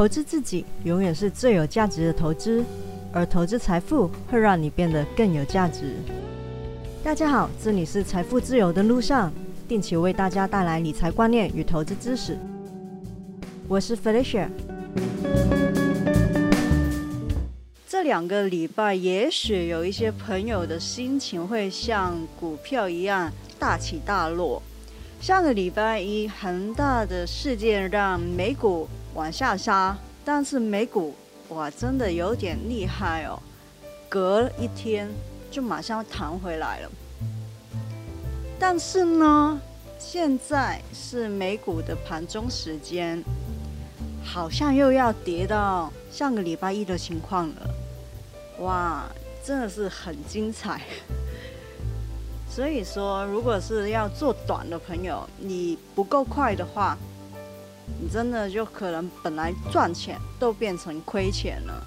投资自己永远是最有价值的投资，而投资财富会让你变得更有价值。大家好，这里是财富自由的路上，定期为大家带来理财观念与投资知识。我是 Felicia。这两个礼拜，也许有一些朋友的心情会像股票一样大起大落。上个礼拜一，恒大的事件让美股往下杀，但是美股哇，真的有点厉害哦，隔一天就马上弹回来了。但是呢，现在是美股的盘中时间，好像又要跌到上个礼拜一的情况了。哇，真的是很精彩。所以说，如果是要做短的朋友，你不够快的话，你真的就可能本来赚钱都变成亏钱了。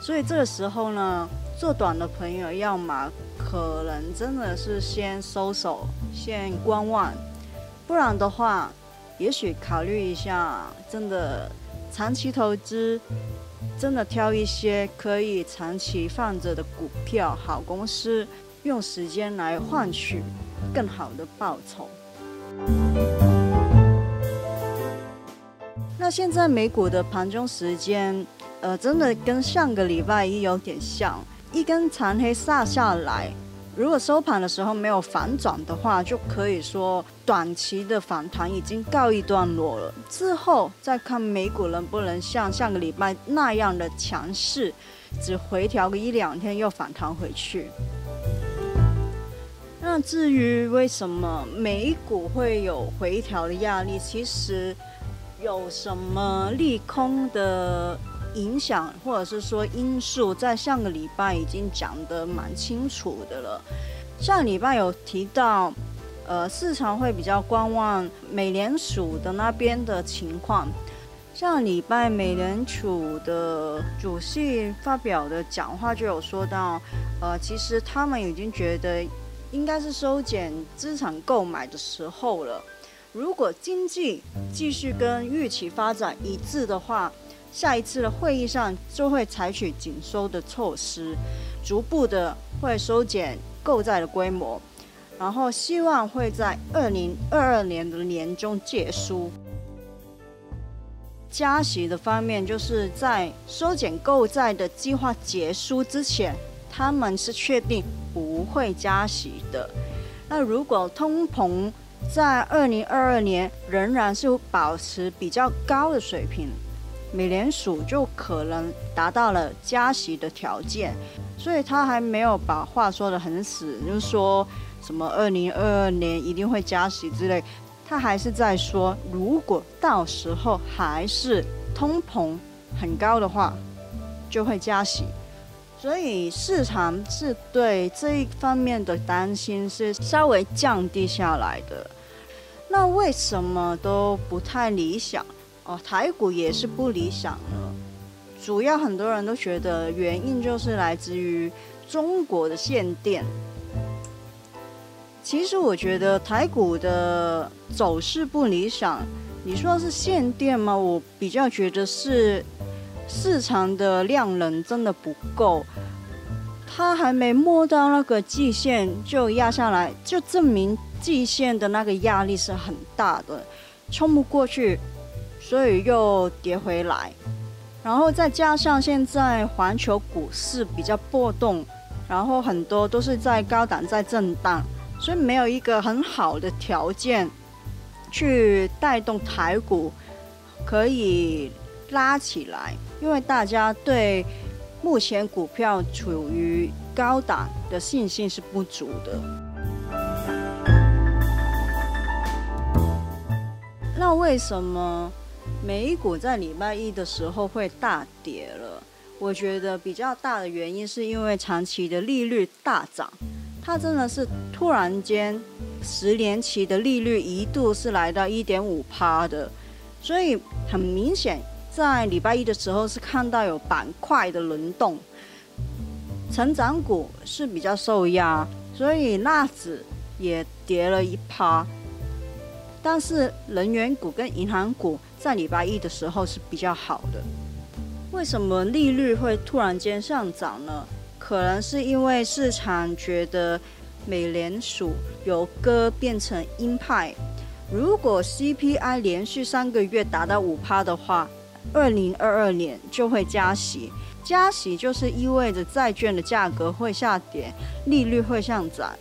所以这个时候呢，做短的朋友，要么可能真的是先收手，先观望；不然的话，也许考虑一下，真的长期投资。真的挑一些可以长期放着的股票、好公司，用时间来换取更好的报酬。那现在美股的盘中时间，呃，真的跟上个礼拜一有点像，一根长黑杀下来。如果收盘的时候没有反转的话，就可以说短期的反弹已经告一段落了。之后再看美股能不能像上个礼拜那样的强势，只回调个一两天又反弹回去。那至于为什么美股会有回调的压力，其实有什么利空的？影响或者是说因素，在上个礼拜已经讲得蛮清楚的了。上礼拜有提到，呃，市场会比较观望美联储的那边的情况。上礼拜美联储的主席发表的讲话就有说到，呃，其实他们已经觉得应该是收减资产购买的时候了。如果经济继续跟预期发展一致的话，下一次的会议上就会采取紧收的措施，逐步的会收减购债的规模，然后希望会在二零二二年的年中结束。加息的方面，就是在收减购债的计划结束之前，他们是确定不会加息的。那如果通膨在二零二二年仍然是保持比较高的水平，美联储就可能达到了加息的条件，所以他还没有把话说得很死，就是说什么二零二二年一定会加息之类，他还是在说，如果到时候还是通膨很高的话，就会加息，所以市场是对这一方面的担心是稍微降低下来的。那为什么都不太理想？哦，台股也是不理想呢，主要很多人都觉得原因就是来自于中国的限电。其实我觉得台股的走势不理想，你说是限电吗？我比较觉得是市场的量能真的不够，它还没摸到那个季线就压下来，就证明季线的那个压力是很大的，冲不过去。所以又跌回来，然后再加上现在环球股市比较波动，然后很多都是在高档在震荡，所以没有一个很好的条件去带动台股可以拉起来，因为大家对目前股票处于高档的信心是不足的。那为什么？美股在礼拜一的时候会大跌了，我觉得比较大的原因是因为长期的利率大涨，它真的是突然间十年期的利率一度是来到一点五趴的，所以很明显在礼拜一的时候是看到有板块的轮动，成长股是比较受压，所以纳指也跌了一趴。但是能源股跟银行股在礼拜一的时候是比较好的。为什么利率会突然间上涨呢？可能是因为市场觉得美联储由鸽变成鹰派。如果 CPI 连续三个月达到五趴的话，二零二二年就会加息。加息就是意味着债券的价格会下跌，利率会上涨。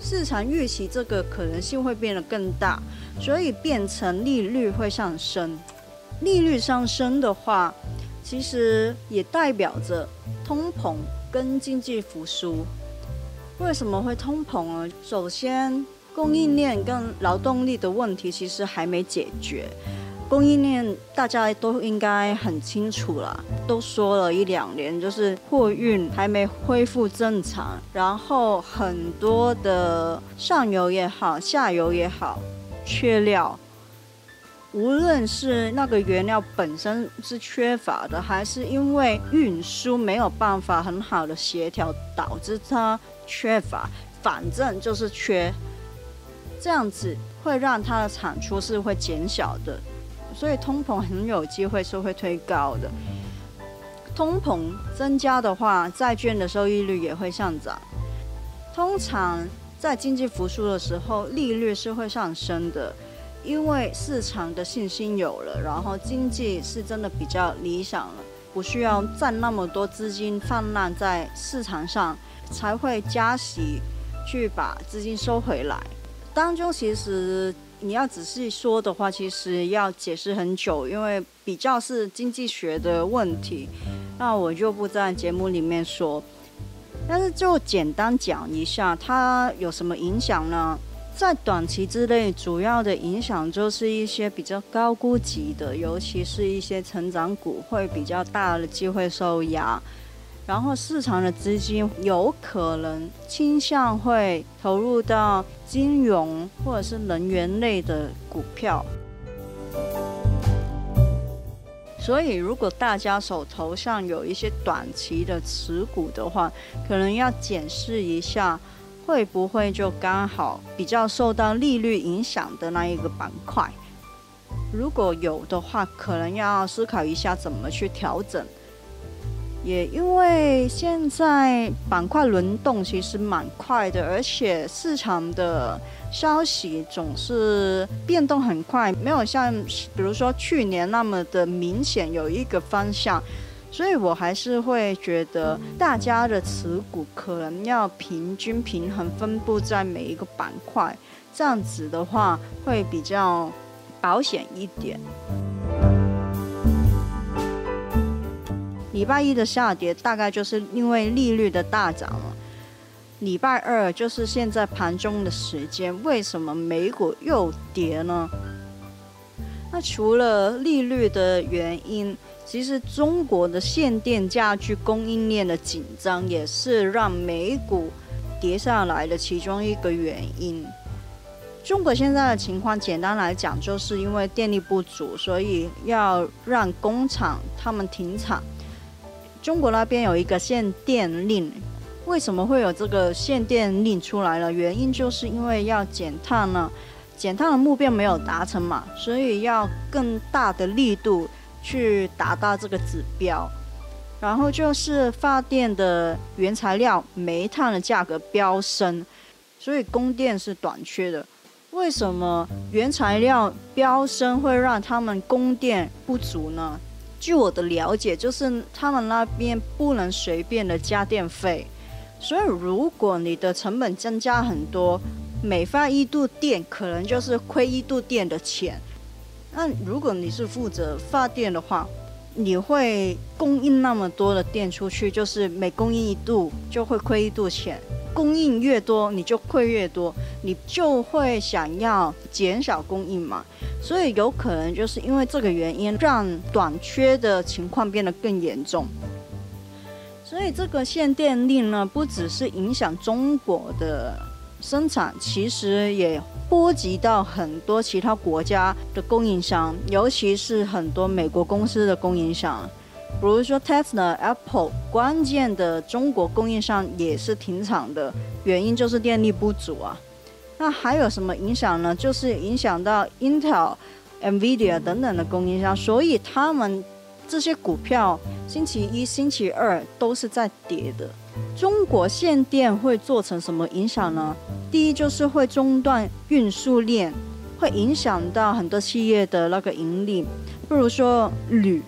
市场预期这个可能性会变得更大，所以变成利率会上升。利率上升的话，其实也代表着通膨跟经济复苏。为什么会通膨呢？首先，供应链跟劳动力的问题其实还没解决。供应链大家都应该很清楚了，都说了一两年，就是货运还没恢复正常，然后很多的上游也好，下游也好，缺料。无论是那个原料本身是缺乏的，还是因为运输没有办法很好的协调导致它缺乏，反正就是缺，这样子会让它的产出是会减小的，所以通膨很有机会是会推高的。通膨增加的话，债券的收益率也会上涨。通常在经济复苏的时候，利率是会上升的。因为市场的信心有了，然后经济是真的比较理想了，不需要占那么多资金泛滥在市场上，才会加息去把资金收回来。当中其实你要仔细说的话，其实要解释很久，因为比较是经济学的问题，那我就不在节目里面说。但是就简单讲一下，它有什么影响呢？在短期之内，主要的影响就是一些比较高估值的，尤其是一些成长股会比较大的机会受压，然后市场的资金有可能倾向会投入到金融或者是能源类的股票。所以，如果大家手头上有一些短期的持股的话，可能要检视一下。会不会就刚好比较受到利率影响的那一个板块？如果有的话，可能要思考一下怎么去调整。也因为现在板块轮动其实蛮快的，而且市场的消息总是变动很快，没有像比如说去年那么的明显有一个方向。所以我还是会觉得，大家的持股可能要平均平衡分布在每一个板块，这样子的话会比较保险一点。礼拜一的下跌大概就是因为利率的大涨了。礼拜二就是现在盘中的时间，为什么美股又跌呢？那除了利率的原因。其实中国的限电家具供应链的紧张，也是让美股跌下来的其中一个原因。中国现在的情况，简单来讲，就是因为电力不足，所以要让工厂他们停产。中国那边有一个限电令，为什么会有这个限电令出来了？原因就是因为要减碳呢，减碳的目标没有达成嘛，所以要更大的力度。去达到这个指标，然后就是发电的原材料煤炭的价格飙升，所以供电是短缺的。为什么原材料飙升会让他们供电不足呢？据我的了解，就是他们那边不能随便的加电费，所以如果你的成本增加很多，每发一度电可能就是亏一度电的钱。那如果你是负责发电的话，你会供应那么多的电出去，就是每供应一度就会亏一度钱。供应越多，你就亏越多，你就会想要减少供应嘛。所以有可能就是因为这个原因，让短缺的情况变得更严重。所以这个限电令呢，不只是影响中国的生产，其实也。波及到很多其他国家的供应商，尤其是很多美国公司的供应商，比如说 Tesla、Apple，关键的中国供应商也是停产的，原因就是电力不足啊。那还有什么影响呢？就是影响到 Intel、NVIDIA 等等的供应商，所以他们这些股票星期一、星期二都是在跌的。中国限电会做成什么影响呢？第一就是会中断运输链，会影响到很多企业的那个盈利，比如说铝、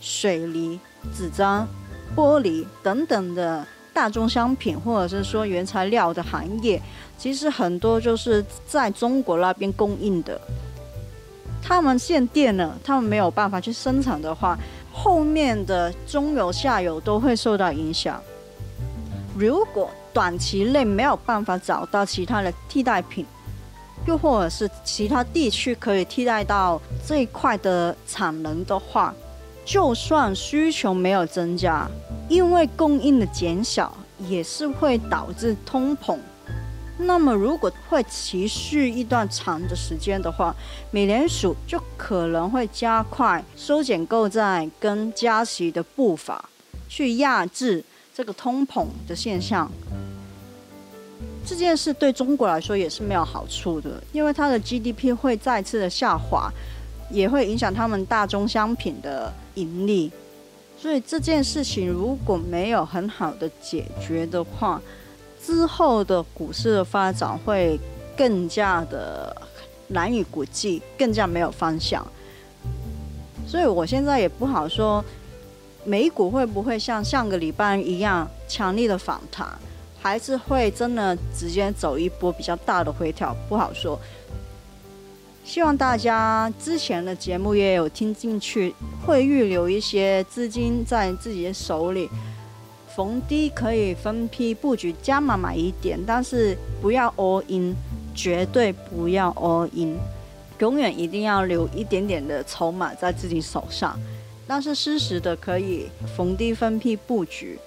水泥、纸张、玻璃等等的大宗商品，或者是说原材料的行业，其实很多就是在中国那边供应的。他们限电了，他们没有办法去生产的话，后面的中游、下游都会受到影响。如果短期内没有办法找到其他的替代品，又或者是其他地区可以替代到这一块的产能的话，就算需求没有增加，因为供应的减小，也是会导致通膨。那么，如果会持续一段长的时间的话，美联储就可能会加快收减购债跟加息的步伐，去压制这个通膨的现象。这件事对中国来说也是没有好处的，因为它的 GDP 会再次的下滑，也会影响他们大宗商品的盈利。所以这件事情如果没有很好的解决的话，之后的股市的发展会更加的难以估计，更加没有方向。所以我现在也不好说，美股会不会像上个礼拜一样强力的反弹，还是会真的直接走一波比较大的回调，不好说。希望大家之前的节目也有听进去，会预留一些资金在自己的手里。逢低可以分批布局，加码买一点，但是不要 all in，绝对不要 all in，永远一定要留一点点的筹码在自己手上。但是适时的可以逢低分批布局。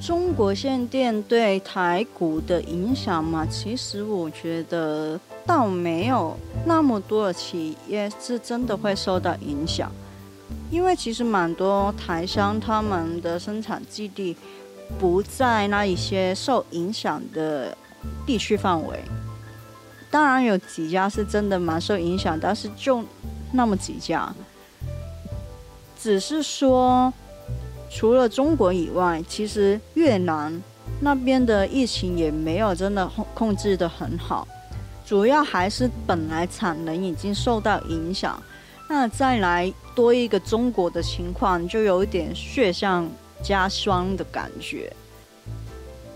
中国限电对台股的影响嘛？其实我觉得倒没有那么多的企业是真的会受到影响。因为其实蛮多台商他们的生产基地不在那一些受影响的地区范围，当然有几家是真的蛮受影响，但是就那么几家。只是说，除了中国以外，其实越南那边的疫情也没有真的控控制的很好，主要还是本来产能已经受到影响。那再来多一个中国的情况，就有一点雪上加霜的感觉。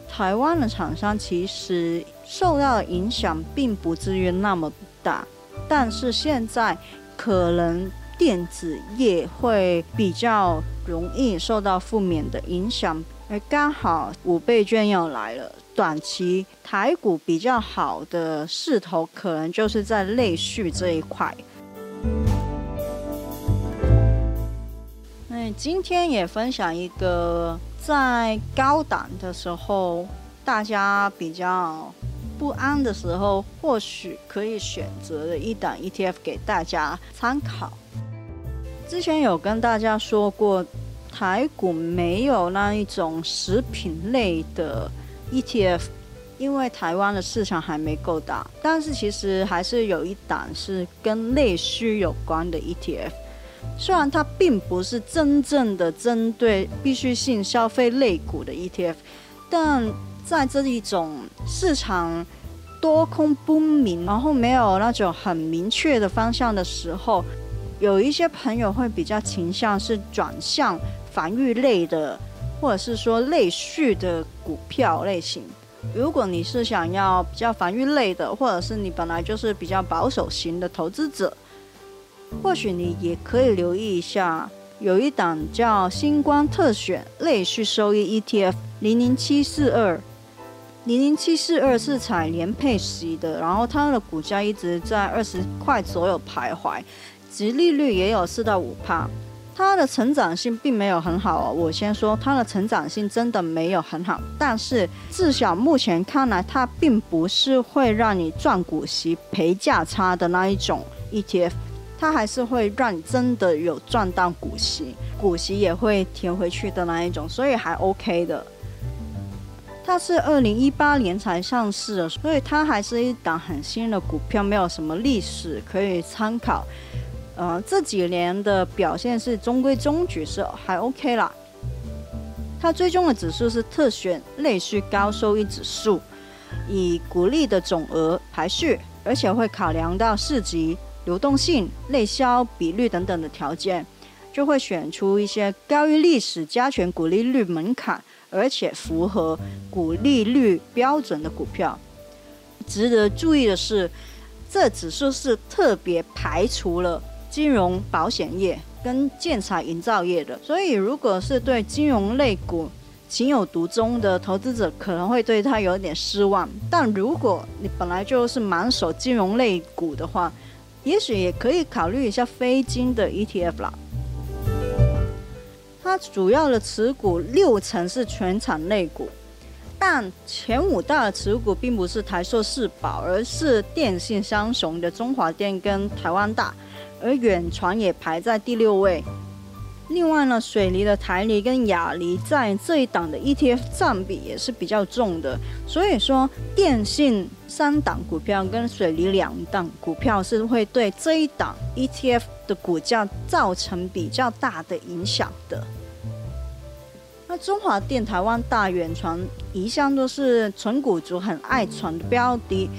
台湾的厂商其实受到的影响并不至于那么大，但是现在可能电子业会比较容易受到负面的影响。而刚好五倍券要来了，短期台股比较好的势头，可能就是在内需这一块。那今天也分享一个在高档的时候，大家比较不安的时候，或许可以选择的一档 ETF 给大家参考。之前有跟大家说过，台股没有那一种食品类的 ETF，因为台湾的市场还没够大。但是其实还是有一档是跟内需有关的 ETF。虽然它并不是真正的针对必需性消费类股的 ETF，但在这一种市场多空不明，然后没有那种很明确的方向的时候，有一些朋友会比较倾向是转向防御类的，或者是说类续的股票类型。如果你是想要比较防御类的，或者是你本来就是比较保守型的投资者。或许你也可以留意一下，有一档叫星光特选类续收益 ETF 零零七四二，零零七四二是采联配息的，然后它的股价一直在二十块左右徘徊，值利率也有四到五帕，它的成长性并没有很好哦。我先说它的成长性真的没有很好，但是至少目前看来，它并不是会让你赚股息赔价差的那一种 ETF。它还是会让你真的有赚到股息，股息也会填回去的那一种，所以还 OK 的。它是二零一八年才上市的，所以它还是一档很新的股票，没有什么历史可以参考。呃，这几年的表现是中规中矩，是还 OK 啦。它追踪的指数是特选内需高收益指数，以股利的总额排序，而且会考量到市级、流动性、内销比率等等的条件，就会选出一些高于历史加权股利率门槛。而且符合股利率标准的股票，值得注意的是，这指数是特别排除了金融、保险业跟建材、营造业的。所以，如果是对金融类股情有独钟的投资者，可能会对它有点失望。但如果你本来就是满手金融类股的话，也许也可以考虑一下非金的 ETF 啦。它主要的持股六成是全产类股，但前五大的持股并不是台塑、世宝，而是电信相雄的中华电跟台湾大，而远传也排在第六位。另外呢，水泥的台泥跟亚泥在这一档的 ETF 占比也是比较重的，所以说电信三档股票跟水泥两档股票是会对这一档 ETF 的股价造成比较大的影响的。那中华电、台湾大、远传一向都是纯股族很爱传的标的。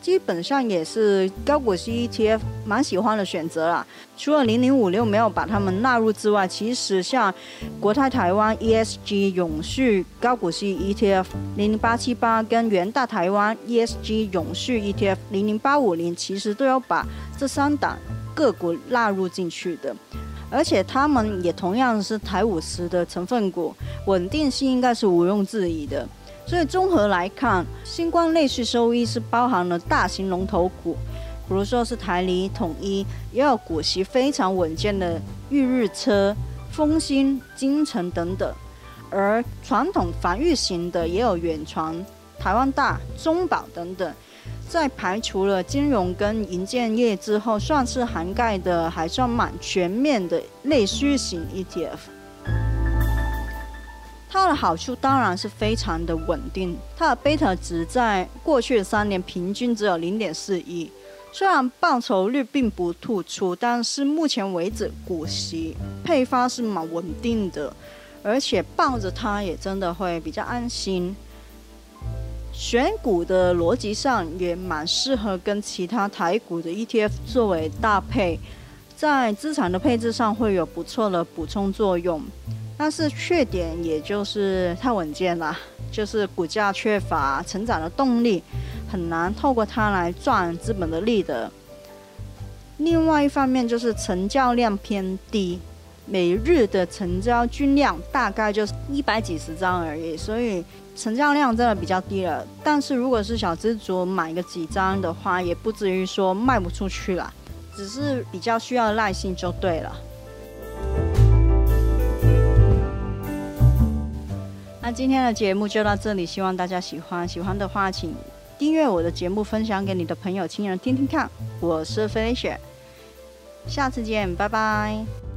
基本上也是高股息 ETF 蛮喜欢的选择啦。除了零零五六没有把它们纳入之外，其实像国泰台湾 ESG 永续高股息 ETF 零零八七八跟元大台湾 ESG 永续 ETF 零零八五零，其实都要把这三档个股纳入进去的。而且它们也同样是台五十的成分股，稳定性应该是毋庸置疑的。所以综合来看，新光内需收益是包含了大型龙头股，比如说是台泥、统一，也有股息非常稳健的裕日车、丰兴、金城等等；而传统防御型的也有远传、台湾大、中宝等等。在排除了金融跟银建业之后，算是涵盖的还算蛮全面的内需型 ETF。它的好处当然是非常的稳定，它的贝塔值在过去的三年平均只有零点四一，虽然报酬率并不突出，但是目前为止股息配发是蛮稳定的，而且抱着它也真的会比较安心。选股的逻辑上也蛮适合跟其他台股的 ETF 作为搭配，在资产的配置上会有不错的补充作用。但是缺点也就是太稳健了，就是股价缺乏成长的动力，很难透过它来赚资本的利得。另外一方面就是成交量偏低，每日的成交均量大概就是一百几十张而已，所以成交量真的比较低了。但是如果是小资主买个几张的话，也不至于说卖不出去了，只是比较需要耐心就对了。今天的节目就到这里，希望大家喜欢。喜欢的话，请订阅我的节目，分享给你的朋友、亲人听听看。我是飞雪，下次见，拜拜。